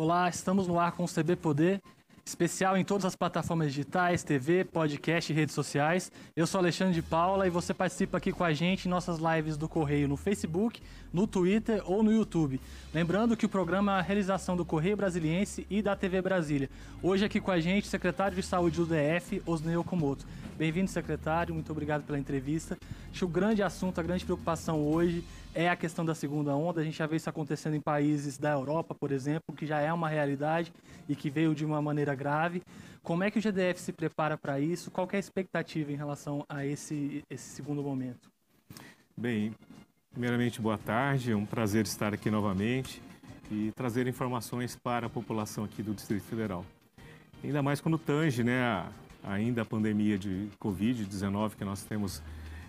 Olá, estamos no ar com o CB Poder, especial em todas as plataformas digitais, TV, podcast e redes sociais. Eu sou Alexandre de Paula e você participa aqui com a gente em nossas lives do Correio no Facebook, no Twitter ou no YouTube. Lembrando que o programa é a realização do Correio Brasiliense e da TV Brasília. Hoje aqui com a gente, secretário de Saúde do DF, Osnei Okamoto. Bem-vindo, secretário, muito obrigado pela entrevista. Acho que o grande assunto, a grande preocupação hoje é a questão da segunda onda. A gente já vê isso acontecendo em países da Europa, por exemplo, que já é uma realidade e que veio de uma maneira grave. Como é que o GDF se prepara para isso? Qual é a expectativa em relação a esse, esse segundo momento? Bem, primeiramente, boa tarde. É um prazer estar aqui novamente e trazer informações para a população aqui do Distrito Federal. Ainda mais quando tange né, ainda a pandemia de Covid-19 que nós temos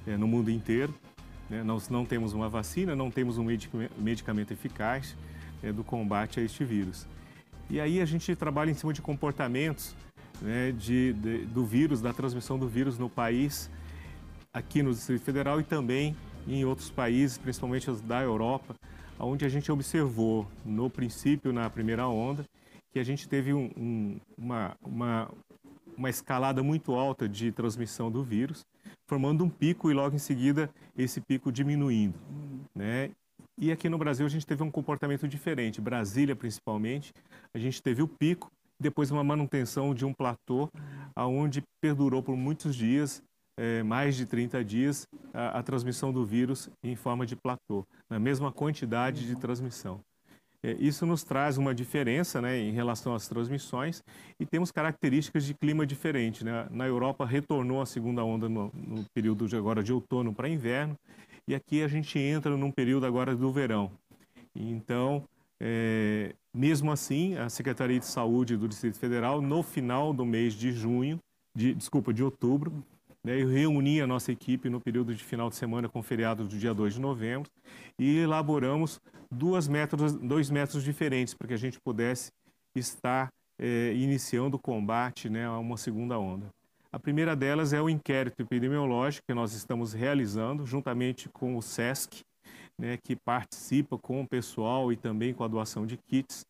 é, no mundo inteiro. Né? Nós não temos uma vacina, não temos um medicamento eficaz é, do combate a este vírus. E aí a gente trabalha em cima de comportamentos né, de, de, do vírus, da transmissão do vírus no país, aqui no Distrito Federal e também em outros países, principalmente os da Europa, onde a gente observou no princípio, na primeira onda, que a gente teve um, um, uma, uma, uma escalada muito alta de transmissão do vírus, formando um pico e logo em seguida esse pico diminuindo, né? E aqui no Brasil a gente teve um comportamento diferente. Brasília, principalmente, a gente teve o pico, depois uma manutenção de um platô, aonde perdurou por muitos dias, é, mais de 30 dias, a, a transmissão do vírus em forma de platô, na mesma quantidade de transmissão. É, isso nos traz uma diferença né, em relação às transmissões e temos características de clima diferente. Né? Na Europa retornou a segunda onda no, no período de agora de outono para inverno e aqui a gente entra num período agora do verão. Então, é, mesmo assim, a Secretaria de Saúde do Distrito Federal, no final do mês de junho, de, desculpa, de outubro, né, eu reuni a nossa equipe no período de final de semana com feriado do dia 2 de novembro e elaboramos duas métodos, dois métodos diferentes para que a gente pudesse estar é, iniciando o combate né, a uma segunda onda. A primeira delas é o inquérito epidemiológico que nós estamos realizando juntamente com o SESC, né, que participa com o pessoal e também com a doação de kits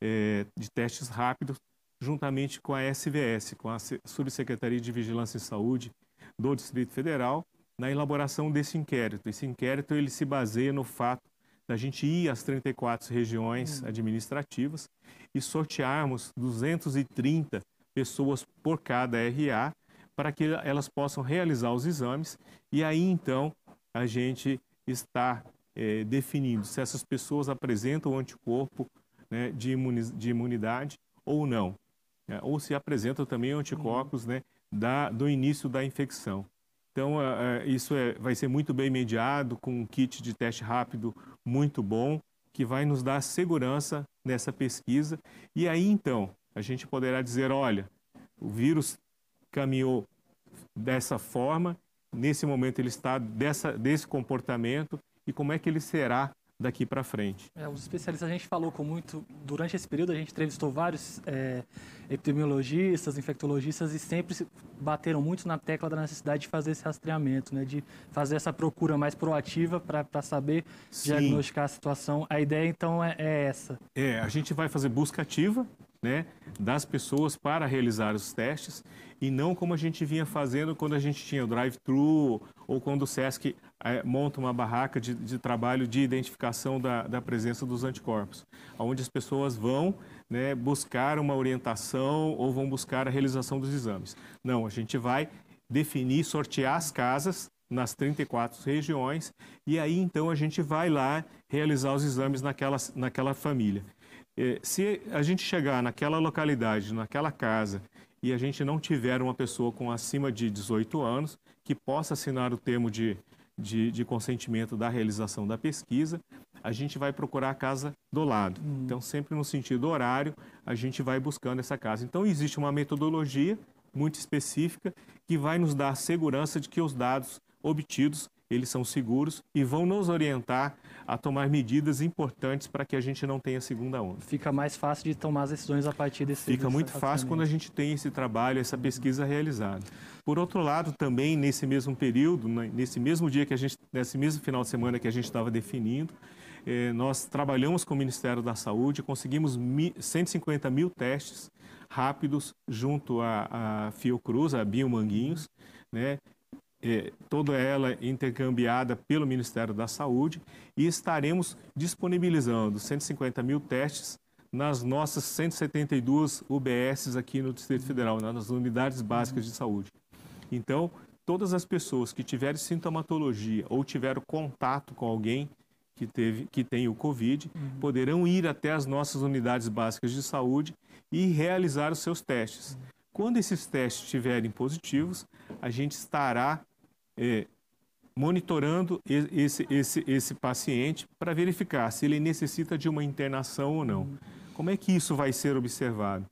é, de testes rápidos, juntamente com a SVS, com a Subsecretaria de Vigilância em Saúde do Distrito Federal na elaboração desse inquérito. Esse inquérito ele se baseia no fato da gente ir às 34 regiões hum. administrativas e sortearmos 230 pessoas por cada RA para que elas possam realizar os exames e aí então a gente está é, definindo se essas pessoas apresentam o anticorpo né, de, imunidade ou não, né, ou se apresentam também anticorpos né, da, do início da infecção. Então, uh, isso é, vai ser muito bem mediado, com um kit de teste rápido muito bom, que vai nos dar segurança nessa pesquisa. E aí, então, a gente poderá dizer: olha, o vírus caminhou dessa forma, nesse momento ele está dessa, desse comportamento, e como é que ele será daqui para frente. É, os especialistas, a gente falou com muito, durante esse período, a gente entrevistou vários é, epidemiologistas, infectologistas e sempre bateram muito na tecla da necessidade de fazer esse rastreamento, né, de fazer essa procura mais proativa para saber Sim. diagnosticar a situação. A ideia, então, é, é essa. É, a gente vai fazer busca ativa, né, das pessoas para realizar os testes e não como a gente vinha fazendo quando a gente tinha o drive-thru ou quando o SESC é, monta uma barraca de, de, trabalho de identificação da, da presença dos anticorpos, onde as pessoas vão né, buscar uma orientação ou vão buscar a realização dos exames. Não, a gente vai definir, sortear as casas nas 34 regiões e aí então a gente vai lá realizar os exames naquela, naquela família. É, se a gente chegar naquela localidade, naquela casa, e a gente não tiver uma pessoa com acima de 18 anos que possa assinar o termo de, de, de consentimento da realização da pesquisa, a gente vai procurar a casa do lado. Hum. Então, sempre no sentido horário, a gente vai buscando essa casa. Então, existe uma metodologia muito específica que vai nos dar segurança de que os dados obtidos eles são seguros e vão nos orientar a tomar medidas importantes para que a gente não tenha segunda onda. Fica mais fácil de tomar as decisões a partir desse Fica muito fácil quando a gente tem esse trabalho, essa pesquisa realizada. Por outro lado, também nesse mesmo período, nesse mesmo dia que a gente, nesse mesmo final de semana que a gente estava definindo, eh, nós trabalhamos com o Ministério da Saúde, conseguimos 150 mil testes rápidos junto à, à Fiocruz, a Biomanguinhos, né? É, toda ela intercambiada pelo Ministério da Saúde e estaremos disponibilizando 150 mil testes nas nossas 172 UBSs aqui no Distrito Federal, nas unidades básicas de saúde. Então, todas as pessoas que tiverem sintomatologia ou tiveram contato com alguém que, teve, que tem o Covid, uhum. poderão ir até as nossas unidades básicas de saúde e realizar os seus testes. Uhum. Quando esses testes estiverem positivos, a gente estará é, monitorando esse, esse, esse paciente para verificar se ele necessita de uma internação ou não. Uhum. Como é que isso vai ser observado?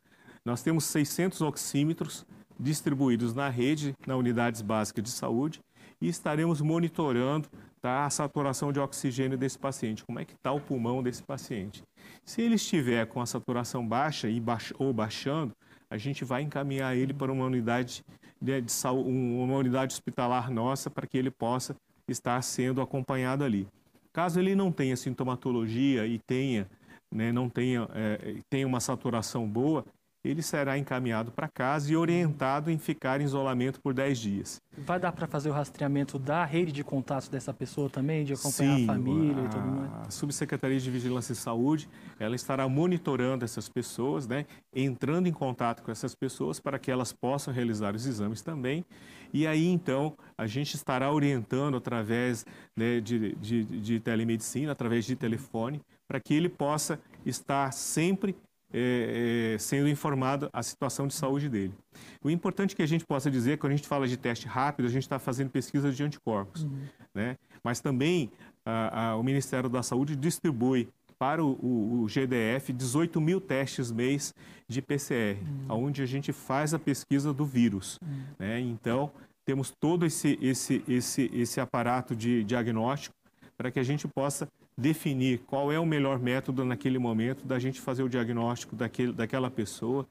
Nós temos 600 oxímetros distribuídos na rede, nas unidades básicas de saúde, e estaremos monitorando tá, a saturação de oxigênio desse paciente, como é que está o pulmão desse paciente. Se ele estiver com a saturação baixa e baix, ou baixando, a gente vai encaminhar ele para uma unidade de, de uma unidade hospitalar nossa para que ele possa estar sendo acompanhado ali. Caso ele não tenha sintomatologia e tenha, né, não tenha, é, tenha uma saturação boa, ele será encaminhado para casa e orientado em ficar em isolamento por 10 dias. Vai dar para fazer o rastreamento da rede de contatos dessa pessoa também, de acompanhar Sim, a família a, e tudo mais? A Subsecretaria de Vigilância e Saúde, ela estará monitorando essas pessoas, né, entrando em contato com essas pessoas para que elas possam realizar os exames também. E aí, então, a gente estará orientando através né, de, de, de telemedicina, através de telefone, para que ele possa estar sempre é, é, sendo informado a situação de saúde dele. O importante que a gente possa dizer, quando a gente fala de teste rápido, a gente está fazendo pesquisa de anticorpos, uhum. né? Mas também a, a, o Ministério da Saúde distribui para o, o, o, GDF 18 mil testes mês de PCR, uhum. onde a gente faz a pesquisa do vírus. Uhum. Né? Então, temos todo esse, esse, esse, esse aparato de diagnóstico para que a gente possa definir qual é o melhor método naquele momento da gente fazer o diagnóstico daquele, daquela pessoa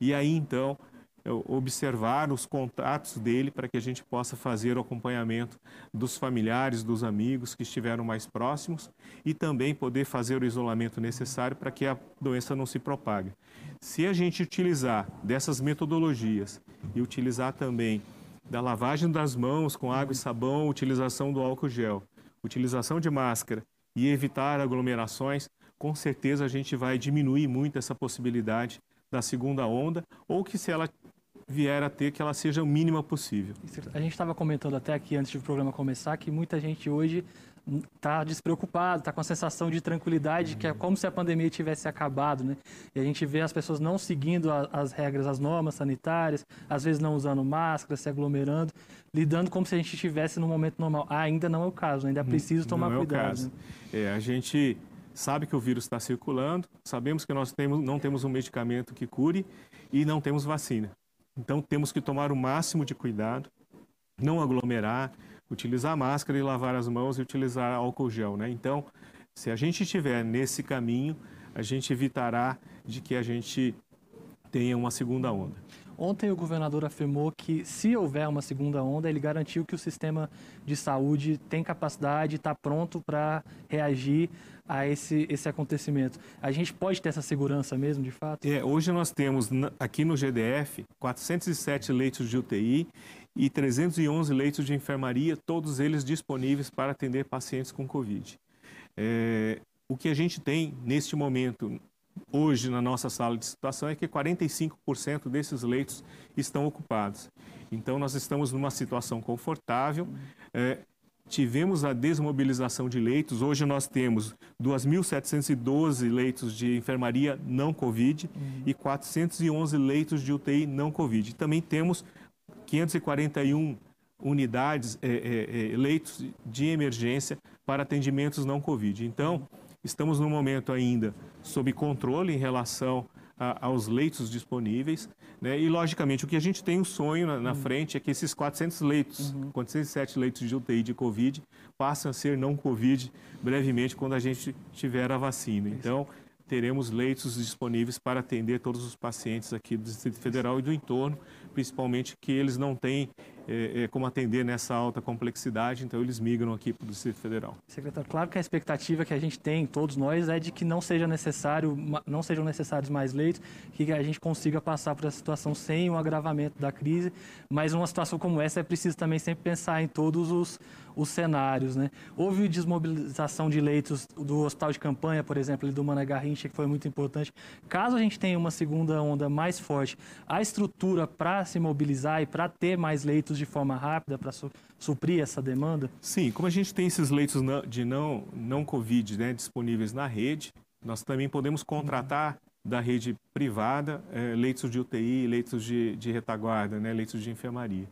e aí então observar os contatos dele para que a gente possa fazer o acompanhamento dos familiares, dos amigos que estiveram mais próximos e também poder fazer o isolamento necessário para que a doença não se propague. Se a gente utilizar dessas metodologias e utilizar também da lavagem das mãos com água e sabão, utilização do álcool gel, utilização de máscara e evitar aglomerações, com certeza a gente vai diminuir muito essa possibilidade da segunda onda, ou que se ela vier a ter, que ela seja o mínima possível. A gente estava comentando até aqui antes do programa começar que muita gente hoje está despreocupado, está com a sensação de tranquilidade, uhum. que é como se a pandemia tivesse acabado, né? E a gente vê as pessoas não seguindo a, as regras, as normas sanitárias, às vezes não usando máscara, se aglomerando, lidando como se a gente estivesse no momento normal. Ah, ainda não é o caso, ainda é preciso tomar não cuidado. É, o caso. Né? é a gente sabe que o vírus está circulando, sabemos que nós temos, não temos um medicamento que cure e não temos vacina. Então temos que tomar o máximo de cuidado, não aglomerar, utilizar máscara e lavar as mãos e utilizar álcool gel, né? Então, se a gente estiver nesse caminho, a gente evitará de que a gente tenha uma segunda onda. Ontem o governador afirmou que se houver uma segunda onda, ele garantiu que o sistema de saúde tem capacidade, está pronto para reagir a esse, esse acontecimento. A gente pode ter essa segurança mesmo, de fato? É, hoje nós temos aqui no GDF 407 leitos de UTI e 311 leitos de enfermaria, todos eles disponíveis para atender pacientes com Covid. É, o que a gente tem neste momento, hoje na nossa sala de situação, é que 45% desses leitos estão ocupados. Então, nós estamos numa situação confortável. É, tivemos a desmobilização de leitos. Hoje nós temos 2.712 leitos de enfermaria não Covid uhum. e 411 leitos de UTI não Covid. Também temos 541 unidades, é, é, é, leitos de emergência para atendimentos não Covid. Então, estamos no momento ainda sob controle em relação a, aos leitos disponíveis. Né? E, logicamente, o que a gente tem um sonho na, na uhum. frente é que esses 400 leitos, uhum. 407 leitos de UTI de Covid, passem a ser não Covid brevemente quando a gente tiver a vacina. Então, teremos leitos disponíveis para atender todos os pacientes aqui do Distrito Federal e do entorno, principalmente que eles não têm é, é, como atender nessa alta complexidade, então eles migram aqui para o Distrito Federal. Secretário, claro que a expectativa que a gente tem, todos nós, é de que não seja necessário, não sejam necessários mais leitos, que a gente consiga passar por essa situação sem um agravamento da crise, mas uma situação como essa é preciso também sempre pensar em todos os, os cenários. Né? Houve desmobilização de leitos do hospital de campanha, por exemplo, do Mané Garrincha, que foi muito importante. Caso a gente tenha uma segunda onda mais forte, a estrutura para se mobilizar e para ter mais leitos de forma rápida, para su suprir essa demanda? Sim, como a gente tem esses leitos de não, não Covid né, disponíveis na rede, nós também podemos contratar da rede privada é, leitos de UTI, leitos de, de retaguarda, né, leitos de enfermaria.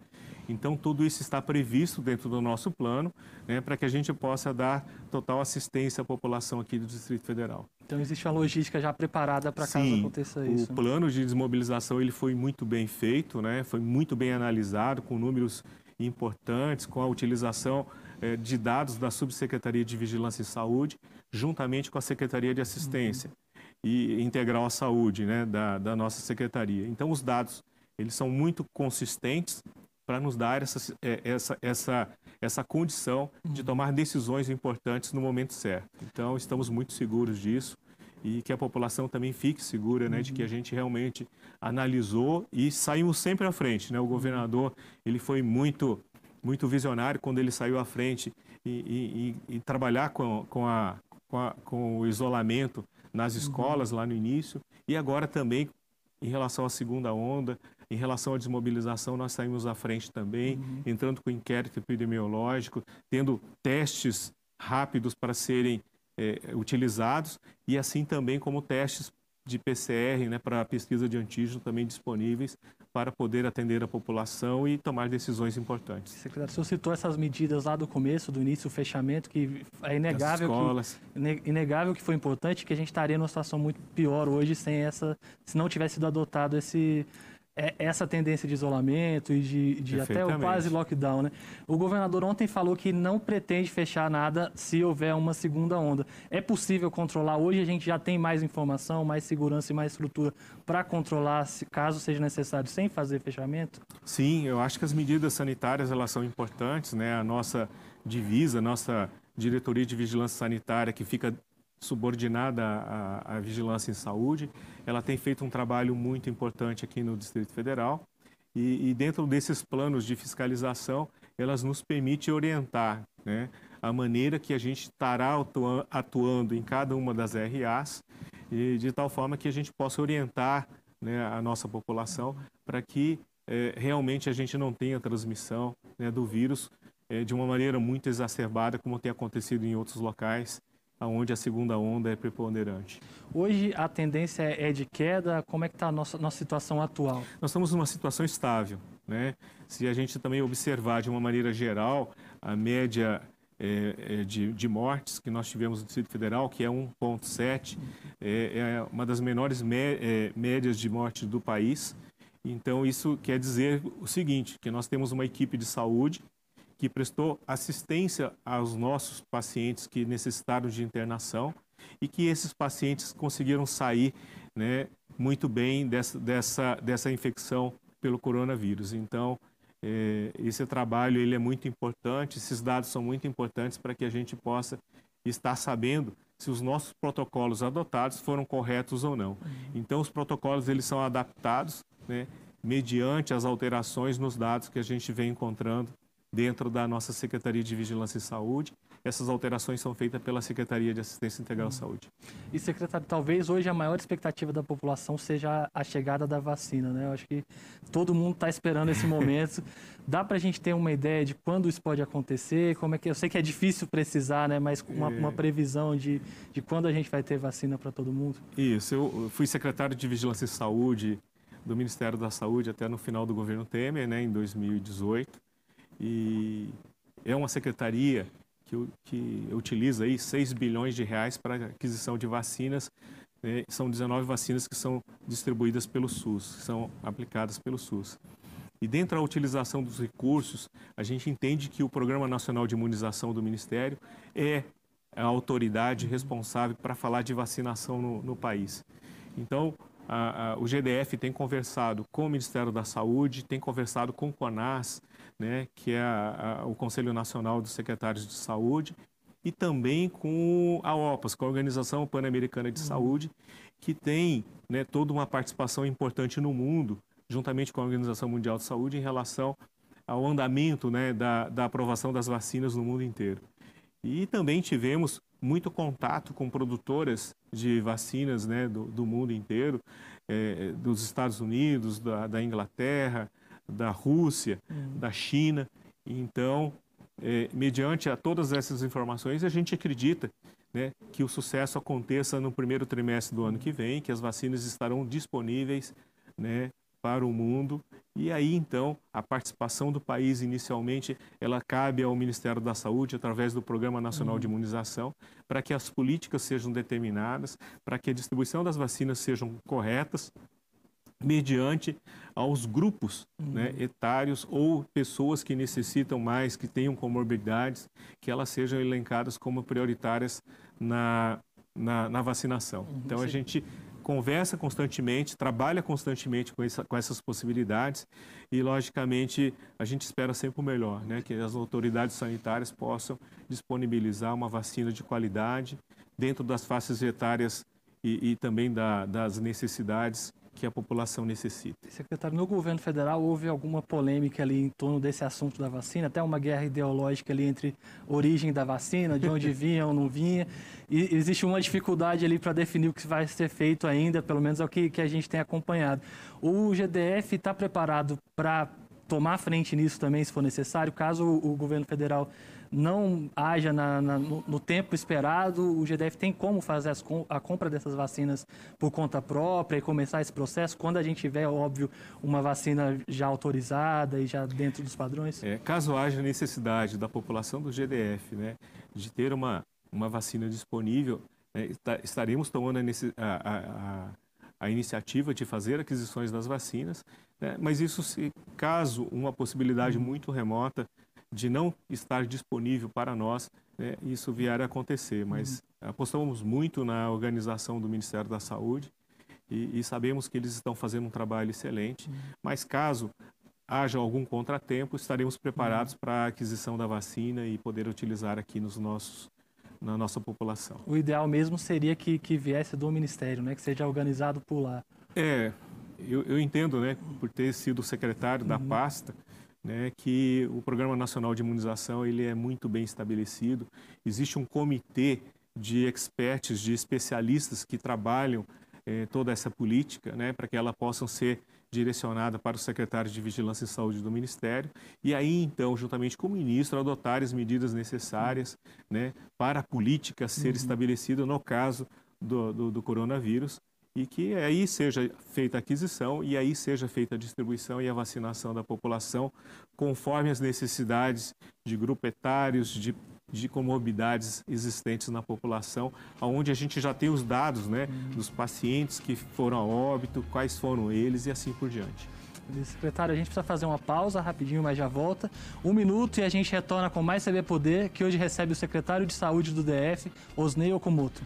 Então, tudo isso está previsto dentro do nosso plano, né, para que a gente possa dar total assistência à população aqui do Distrito Federal. Então, existe uma logística já preparada para caso aconteça isso. O plano de desmobilização ele foi muito bem feito, né, foi muito bem analisado, com números importantes, com a utilização eh, de dados da Subsecretaria de Vigilância e Saúde, juntamente com a Secretaria de Assistência uhum. e Integral à Saúde né, da, da nossa Secretaria. Então, os dados eles são muito consistentes para nos dar essa, é, essa, essa, essa condição de uhum. tomar decisões importantes no momento certo. Então, estamos muito seguros disso e que a população também fique segura, né, de que a uhum. gente realmente analisou e saímos sempre à frente, né? O governador, ele foi muito muito visionário quando ele saiu à frente e, e, e trabalhar com, com, a, com, a, com o isolamento nas uhum. escolas lá no início e agora também em relação à segunda onda, em relação à desmobilização, nós saímos à frente também, uhum. entrando com inquérito epidemiológico, tendo testes rápidos para serem é, utilizados e assim também como testes de PCR né, para pesquisa de antígeno também disponíveis para poder atender a população e tomar decisões importantes. Secretário, o senhor citou essas medidas lá do começo, do início, o fechamento, que é inegável que, inegável que foi importante, que a gente estaria numa situação muito pior hoje sem essa, se não tivesse sido adotado esse, é essa tendência de isolamento e de, de até o quase lockdown, né? O governador ontem falou que não pretende fechar nada se houver uma segunda onda. É possível controlar? Hoje a gente já tem mais informação, mais segurança e mais estrutura para controlar, se, caso seja necessário, sem fazer fechamento? Sim, eu acho que as medidas sanitárias elas são importantes, né? A nossa divisa, a nossa diretoria de vigilância sanitária que fica subordinada à, à, vigilância em saúde, ela tem feito um trabalho muito importante aqui no Distrito Federal. E, e dentro desses planos de fiscalização, elas nos permitem orientar né, a maneira que a gente estará atuando em cada uma das RAs e de tal forma que a gente possa orientar né, a nossa população para que é, realmente a gente não tenha transmissão né, do vírus é, de uma maneira muito exacerbada, como tem acontecido em outros locais onde a segunda onda é preponderante. Hoje a tendência é de queda, como é que está a nossa, nossa situação atual? Nós estamos numa situação estável. Né? Se a gente também observar de uma maneira geral a média é, é, de, de, mortes que nós tivemos no Distrito Federal, que é 1,7, é, é, uma das menores mé é, médias de morte do país. Então, isso quer dizer o seguinte, que nós temos uma equipe de saúde que prestou assistência aos nossos pacientes que necessitaram de internação e que esses pacientes conseguiram sair né, muito bem dessa, dessa, dessa infecção pelo coronavírus. Então, é, esse trabalho ele é muito importante, esses dados são muito importantes para que a gente possa estar sabendo se os nossos protocolos adotados foram corretos ou não. Então, os protocolos eles são adaptados né, mediante as alterações nos dados que a gente vem encontrando dentro da nossa Secretaria de Vigilância e Saúde. Essas alterações são feitas pela Secretaria de Assistência Integral à Saúde. E, secretário, talvez hoje a maior expectativa da população seja a chegada da vacina, né? Eu acho que todo mundo está esperando esse momento. Dá para a gente ter uma ideia de quando isso pode acontecer? Como é que eu sei que é difícil precisar, né? Mas uma, é... uma previsão de, de quando a gente vai ter vacina para todo mundo? Isso. Eu fui secretário de Vigilância e Saúde do Ministério da Saúde até no final do governo Temer, né? Em 2018 e é uma secretaria que, que utiliza aí 6 bilhões de reais para aquisição de vacinas. Né? São 19 vacinas que são distribuídas pelo SUS, que são aplicadas pelo SUS. E dentro da utilização dos recursos, a gente entende que o Programa Nacional de Imunização do Ministério é a autoridade responsável para falar de vacinação no, no país. Então, a, a, o GDF tem conversado com o Ministério da Saúde, tem conversado com o CONAS, né, que é a, a, o Conselho Nacional dos Secretários de Saúde, e também com a OPAS, com a Organização Pan-Americana de uhum. Saúde, que tem né, toda uma participação importante no mundo, juntamente com a Organização Mundial de Saúde, em relação ao andamento né, da, da aprovação das vacinas no mundo inteiro. E também tivemos muito contato com produtoras de vacinas né, do, do mundo inteiro, é, dos Estados Unidos, da, da, Inglaterra, da Rússia, uhum. da China. Então, é, mediante a todas essas informações, a gente acredita né, que o sucesso aconteça no primeiro trimestre do ano que vem, que as vacinas estarão disponíveis né, para o mundo. E aí, então, a participação do país, inicialmente, ela cabe ao Ministério da Saúde, através do Programa Nacional de uhum. Imunização, para que as políticas sejam determinadas, para que a distribuição das vacinas sejam corretas, mediante aos grupos uhum. né, etários ou pessoas que necessitam mais, que tenham comorbidades, que elas sejam elencadas como prioritárias na, na, na vacinação. Uhum, então, sim. a gente conversa constantemente, trabalha constantemente com, essa, com, essas possibilidades e, logicamente, a gente espera sempre o melhor, né? que as autoridades sanitárias possam disponibilizar uma vacina de qualidade dentro das faixas etárias e, e também da, das necessidades que a população necessita. Secretário, no governo federal houve alguma polêmica ali em torno desse assunto da vacina, até uma guerra ideológica ali entre origem da vacina, de onde vinha ou não vinha, e existe uma dificuldade ali para definir o que vai ser feito ainda, pelo menos é o que, que a gente tem acompanhado. O GDF está preparado para tomar frente nisso também, se for necessário, caso o, o governo federal não haja na, na, no, no, tempo esperado, o GDF tem como fazer as, a compra dessas vacinas por conta própria e começar esse processo quando a gente tiver, óbvio, uma vacina já autorizada e já dentro dos padrões? É, caso haja necessidade da população do GDF né, de ter uma, uma vacina disponível, né, estaremos tomando a, a, a, a, iniciativa de fazer aquisições das vacinas, né, mas isso, se, caso uma possibilidade uhum. muito remota de não estar disponível para nós, né, isso vier a acontecer. Mas uhum. apostamos muito na organização do Ministério da Saúde e, e, sabemos que eles estão fazendo um trabalho excelente. Uhum. Mas caso haja algum contratempo, estaremos preparados uhum. para a aquisição da vacina e poder utilizar aqui nos nossos na nossa população. O ideal mesmo seria que, que viesse do Ministério, né, que seja organizado por lá. É, eu, eu entendo, né, por ter sido secretário da uhum. pasta, né, que o Programa Nacional de Imunização ele é muito bem estabelecido. Existe um comitê de experts, de especialistas que trabalham eh, toda essa política, né, para que ela possa ser direcionada para o secretário de Vigilância e Saúde do Ministério e aí então, juntamente com o ministro, adotar as medidas necessárias, né, para a política ser uhum. estabelecida no caso do, do, do coronavírus e que aí seja feita a aquisição e aí seja feita a distribuição e a vacinação da população conforme as necessidades de grupos etários, de, de comorbidades existentes na população, onde a gente já tem os dados né, dos pacientes que foram a óbito, quais foram eles e assim por diante. Secretário, a gente precisa fazer uma pausa rapidinho, mas já volta. Um minuto e a gente retorna com mais CB Poder, que hoje recebe o secretário de Saúde do DF, Osnei Okumoto.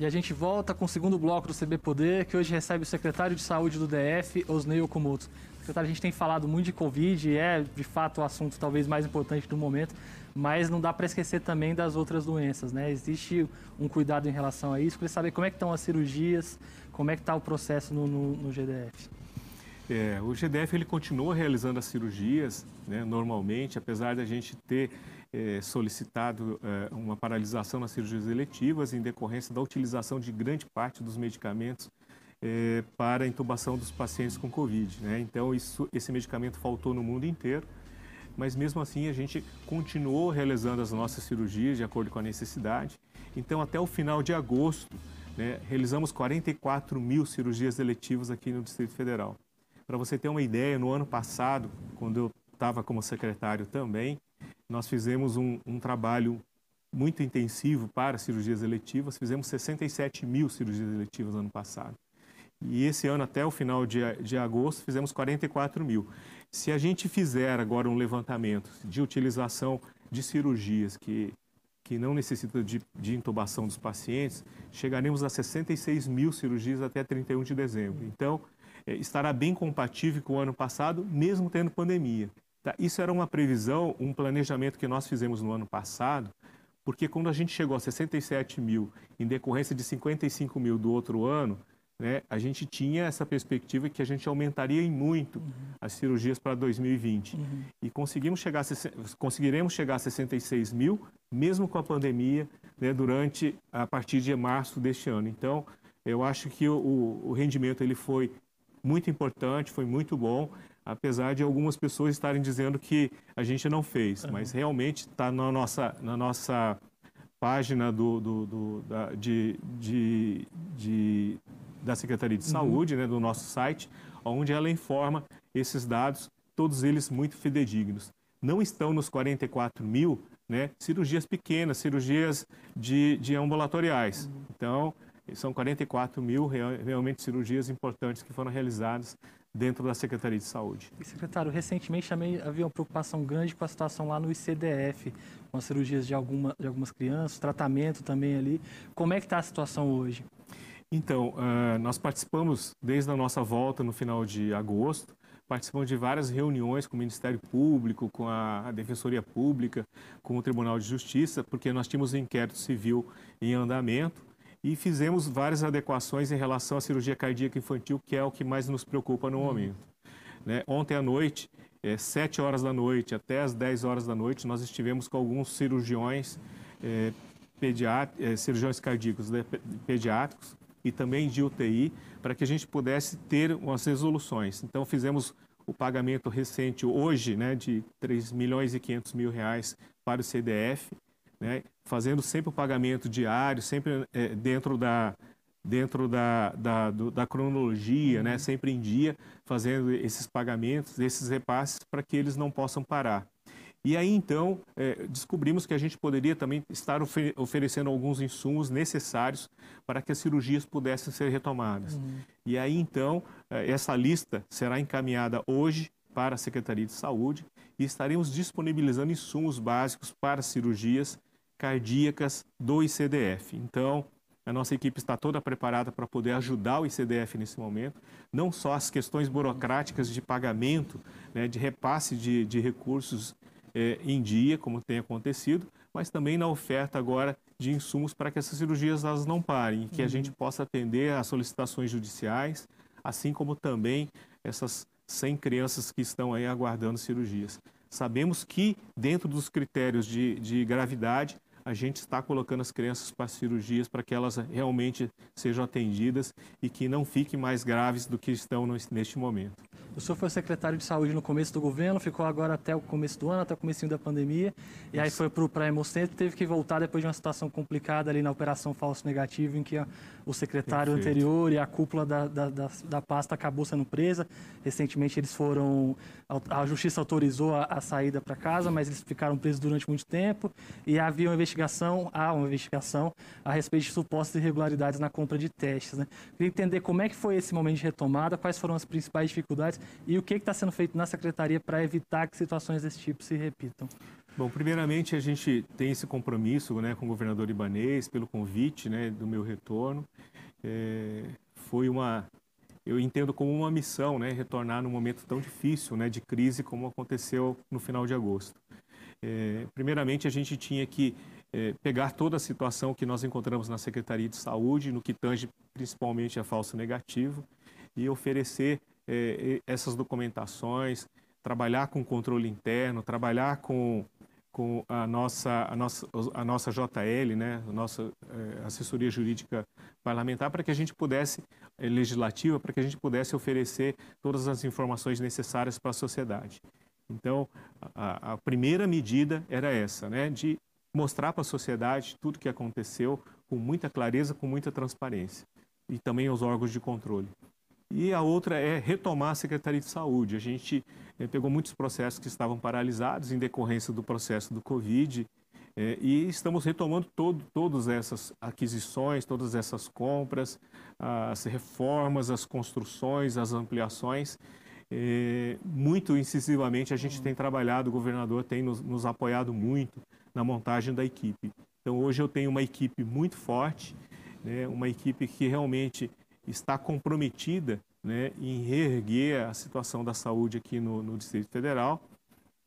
E a gente volta com o segundo bloco do CB Poder, que hoje recebe o secretário de Saúde do DF, Osnei Okumoto. Secretário, a gente tem falado muito de Covid, é de fato o assunto talvez mais importante do momento, mas não dá para esquecer também das outras doenças, né? Existe um cuidado em relação a isso. Queria saber como é que estão as cirurgias, como é que está o processo no, no, no GDF. É, o GDF ele continua realizando as cirurgias né, normalmente, apesar da gente ter é, solicitado é, uma paralisação nas cirurgias eletivas em decorrência da utilização de grande parte dos medicamentos é, para a intubação dos pacientes com Covid. Né? Então, isso, esse medicamento faltou no mundo inteiro, mas mesmo assim a gente continuou realizando as nossas cirurgias de acordo com a necessidade. Então, até o final de agosto, né, realizamos 44 mil cirurgias eletivas aqui no Distrito Federal. Para você ter uma ideia, no ano passado, quando eu estava como secretário também, nós fizemos um, um trabalho muito intensivo para cirurgias eletivas, fizemos 67 mil cirurgias eletivas no ano passado. E esse ano, até o final de, de agosto, fizemos 44 mil. Se a gente fizer agora um levantamento de utilização de cirurgias que, que não necessitam de, de intubação dos pacientes, chegaremos a 66 mil cirurgias até 31 de dezembro. Então, estará bem compatível com o ano passado, mesmo tendo pandemia. Tá? Isso era uma previsão, um planejamento que nós fizemos no ano passado, porque quando a gente chegou a 67 mil em decorrência de 55 mil do outro ano, né, a gente tinha essa perspectiva que a gente aumentaria em muito uhum. as cirurgias para 2020. Uhum. E conseguimos chegar a, conseguiremos chegar a 66 mil, mesmo com a pandemia, né, durante a partir de março deste ano. Então, eu acho que o, o rendimento ele foi muito importante, foi muito bom, apesar de algumas pessoas estarem dizendo que a gente não fez, uhum. mas realmente está na nossa, na nossa página do, do, do da, de, de, de da Secretaria de uhum. Saúde, né, do nosso site, onde ela informa esses dados, todos eles muito fidedignos. Não estão nos 44 mil né, cirurgias pequenas, cirurgias de, de ambulatoriais. Uhum. Então, são 44 mil realmente cirurgias importantes que foram realizadas dentro da Secretaria de Saúde. E, secretário, recentemente também havia uma preocupação grande com a situação lá no ICDF, com as cirurgias de, alguma, de algumas crianças, tratamento também ali. Como é que está a situação hoje? Então, uh, nós participamos desde a nossa volta no final de agosto, participamos de várias reuniões com o Ministério Público, com a Defensoria Pública, com o Tribunal de Justiça, porque nós tínhamos um inquérito civil em andamento e fizemos várias adequações em relação à cirurgia cardíaca infantil, que é o que mais nos preocupa no momento. Né? Ontem à noite, é, 7 horas da noite até as 10 horas da noite, nós estivemos com alguns cirurgiões, é, é, cirurgiões cardíacos né, pediátricos, e também de UTI, para que a gente pudesse ter umas resoluções. Então, fizemos o pagamento recente hoje né, de 3 milhões e 500 mil reais para o CDF, né, fazendo sempre o pagamento diário, sempre é, dentro da, dentro da, da, do, da cronologia, né, sempre em dia, fazendo esses pagamentos, esses repasses, para que eles não possam parar. E aí, então, é, descobrimos que a gente poderia também estar ofer oferecendo alguns insumos necessários para que as cirurgias pudessem ser retomadas. Uhum. E aí, então, é, essa lista será encaminhada hoje para a Secretaria de Saúde e estaremos disponibilizando insumos básicos para cirurgias cardíacas do ICDF. Então, a nossa equipe está toda preparada para poder ajudar o ICDF nesse momento, não só as questões burocráticas de pagamento, né, de repasse de, de recursos é, em dia, como tem acontecido, mas também na oferta agora de insumos para que essas cirurgias elas não parem, que uhum. a gente possa atender às solicitações judiciais, assim como também essas 100 crianças que estão aí aguardando cirurgias. Sabemos que, dentro dos critérios de, de gravidade, a gente está colocando as crianças para cirurgias para que elas realmente sejam atendidas e que não fiquem mais graves do que estão neste momento. O senhor foi secretário de saúde no começo do governo, ficou agora até o começo do ano, até o começo da pandemia, e Isso. aí foi para o Hemocentro, teve que voltar depois de uma situação complicada ali na operação falso negativo, em que a, o secretário Perfeito. anterior e a cúpula da, da, da, da, pasta acabou sendo presa. Recentemente eles foram, a, a justiça autorizou a, a saída para casa, mas eles ficaram presos durante muito tempo, e havia uma investigação, há uma investigação a respeito de supostas irregularidades na compra de testes. Né? Queria entender como é que foi esse momento de retomada, quais foram as principais dificuldades e o que está sendo feito na secretaria para evitar que situações desse tipo se repitam? Bom, primeiramente a gente tem esse compromisso né, com o governador Ibanês pelo convite né, do meu retorno. É, foi uma, eu entendo como uma missão, né, retornar num momento tão difícil, né, de crise como aconteceu no final de agosto. É, primeiramente a gente tinha que é, pegar toda a situação que nós encontramos na Secretaria de Saúde, no que tange principalmente a falso negativo, e oferecer é, essas documentações, trabalhar com controle interno, trabalhar com, com a, nossa, a, nossa, a nossa JL, né, a nossa é, assessoria jurídica parlamentar, para que a gente pudesse, legislativa, para que a gente pudesse oferecer todas as informações necessárias para a sociedade. Então, a, a primeira medida era essa, né, de mostrar para a sociedade tudo o que aconteceu com muita clareza, com muita transparência e também aos órgãos de controle. E a outra é retomar a Secretaria de Saúde. A gente eh, pegou muitos processos que estavam paralisados em decorrência do processo do Covid. É, e estamos retomando todo, todas essas aquisições, todas essas compras, as reformas, as construções, as ampliações. É, muito incisivamente a gente tem trabalhado, o governador tem nos, nos apoiado muito na montagem da equipe. Então hoje eu tenho uma equipe muito forte, né, uma equipe que realmente está comprometida né, em reerguer a situação da saúde aqui no, no Distrito Federal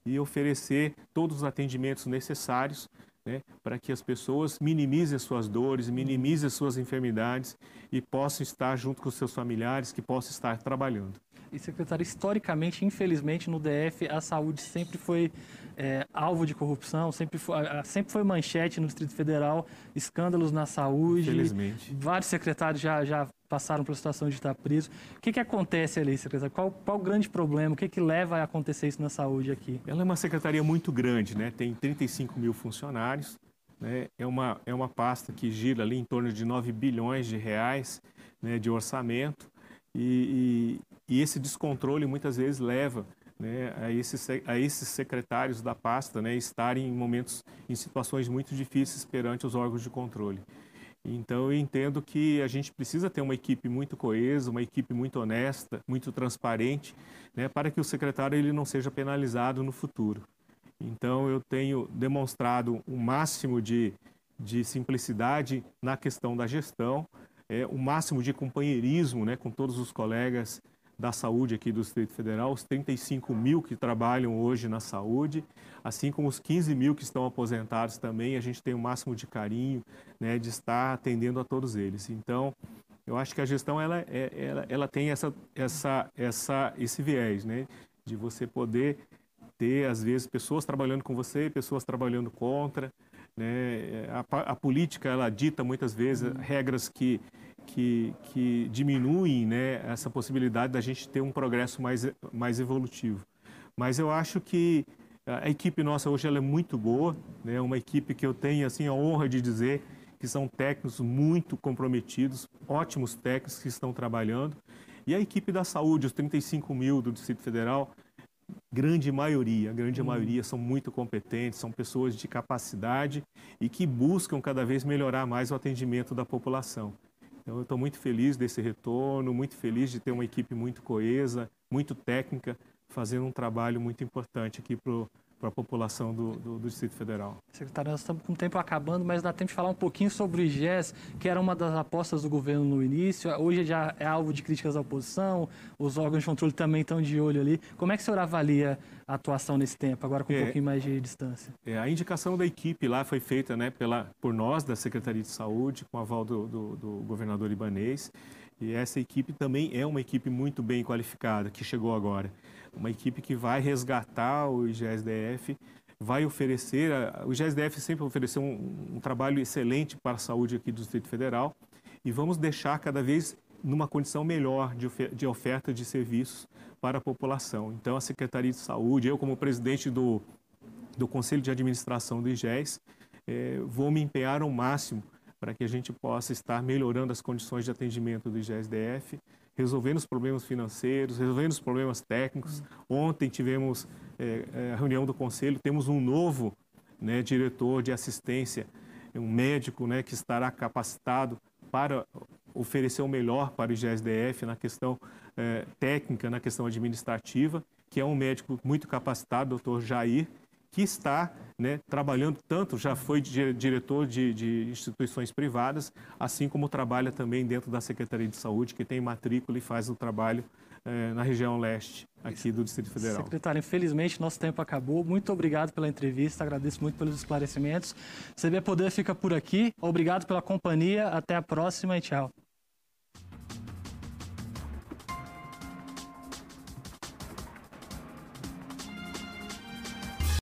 e oferecer todos os atendimentos necessários né, para que as pessoas minimizem as suas dores, minimizem as suas enfermidades e possam estar junto com seus familiares, que possam estar trabalhando. E, secretário, historicamente, infelizmente, no DF, a saúde sempre foi é, alvo de corrupção, sempre foi, sempre foi manchete no Distrito Federal, escândalos na saúde. Infelizmente. Vários secretários já, já passaram pela situação de estar preso. O que, que acontece ali, secretário? Qual, qual o grande problema? O que, que leva a acontecer isso na saúde aqui? Ela é uma secretaria muito grande, né? tem 35 mil funcionários, né? é, uma, é uma pasta que gira ali em torno de 9 bilhões de reais né, de orçamento e, e, e esse descontrole muitas vezes leva né, a, esses, a esses secretários da pasta né, estarem em momentos, em situações muito difíceis perante os órgãos de controle. Então eu entendo que a gente precisa ter uma equipe muito coesa, uma equipe muito honesta, muito transparente, né, para que o secretário ele não seja penalizado no futuro. Então eu tenho demonstrado o um máximo de, de simplicidade na questão da gestão, é, o máximo de companheirismo né, com todos os colegas da saúde aqui do Distrito Federal, os 35 mil que trabalham hoje na saúde, assim como os 15 mil que estão aposentados também, a gente tem o máximo de carinho né, de estar atendendo a todos eles. Então, eu acho que a gestão ela, é, ela, ela tem essa, essa, essa, esse viés, né, de você poder ter, às vezes, pessoas trabalhando com você, pessoas trabalhando contra. Né? A, a política, ela dita muitas vezes regras que que, que diminuem né, essa possibilidade da gente ter um progresso mais, mais evolutivo. Mas eu acho que a equipe nossa hoje ela é muito boa, né, uma equipe que eu tenho assim, a honra de dizer que são técnicos muito comprometidos, ótimos técnicos que estão trabalhando. E a equipe da saúde, os 35 mil do Distrito Federal, grande maioria, a grande hum. maioria são muito competentes, são pessoas de capacidade e que buscam cada vez melhorar mais o atendimento da população. Então, eu estou muito feliz desse retorno, muito feliz de ter uma equipe muito coesa, muito técnica, fazendo um trabalho muito importante aqui para para a população do, do, do, Distrito Federal. Secretário, nós estamos com o tempo acabando, mas dá tempo de falar um pouquinho sobre o IGES, que era uma das apostas do governo no início, hoje já é alvo de críticas da oposição, os órgãos de controle também estão de olho ali. Como é que o senhor avalia a atuação nesse tempo, agora com um é, pouquinho mais de distância? É, a indicação da equipe lá foi feita né, pela, por nós, da Secretaria de Saúde, com aval do, do, do governador Ibanês, e essa equipe também é uma equipe muito bem qualificada, que chegou agora uma equipe que vai resgatar o IGSDF, vai oferecer, o IGSDF sempre ofereceu um, um trabalho excelente para a saúde aqui do Distrito Federal e vamos deixar cada vez numa condição melhor de, de oferta de serviços para a população. Então, a Secretaria de Saúde, eu como presidente do, do Conselho de Administração do IGES, eh, vou me empenhar ao máximo para que a gente possa estar melhorando as condições de atendimento do IGSDF, resolvendo os problemas financeiros, resolvendo os problemas técnicos. Ontem tivemos é, a reunião do conselho, temos um novo né, diretor de assistência, um médico né, que estará capacitado para oferecer o melhor para o IGSDF na questão é, técnica, na questão administrativa, que é um médico muito capacitado, doutor Jair, que está né, trabalhando tanto, já foi diretor de, de, instituições privadas, assim como trabalha também dentro da Secretaria de Saúde, que tem matrícula e faz o trabalho eh, na região leste aqui do Distrito Federal. Secretário, infelizmente nosso tempo acabou. Muito obrigado pela entrevista, agradeço muito pelos esclarecimentos. CB Poder fica por aqui. Obrigado pela companhia, até a próxima e tchau.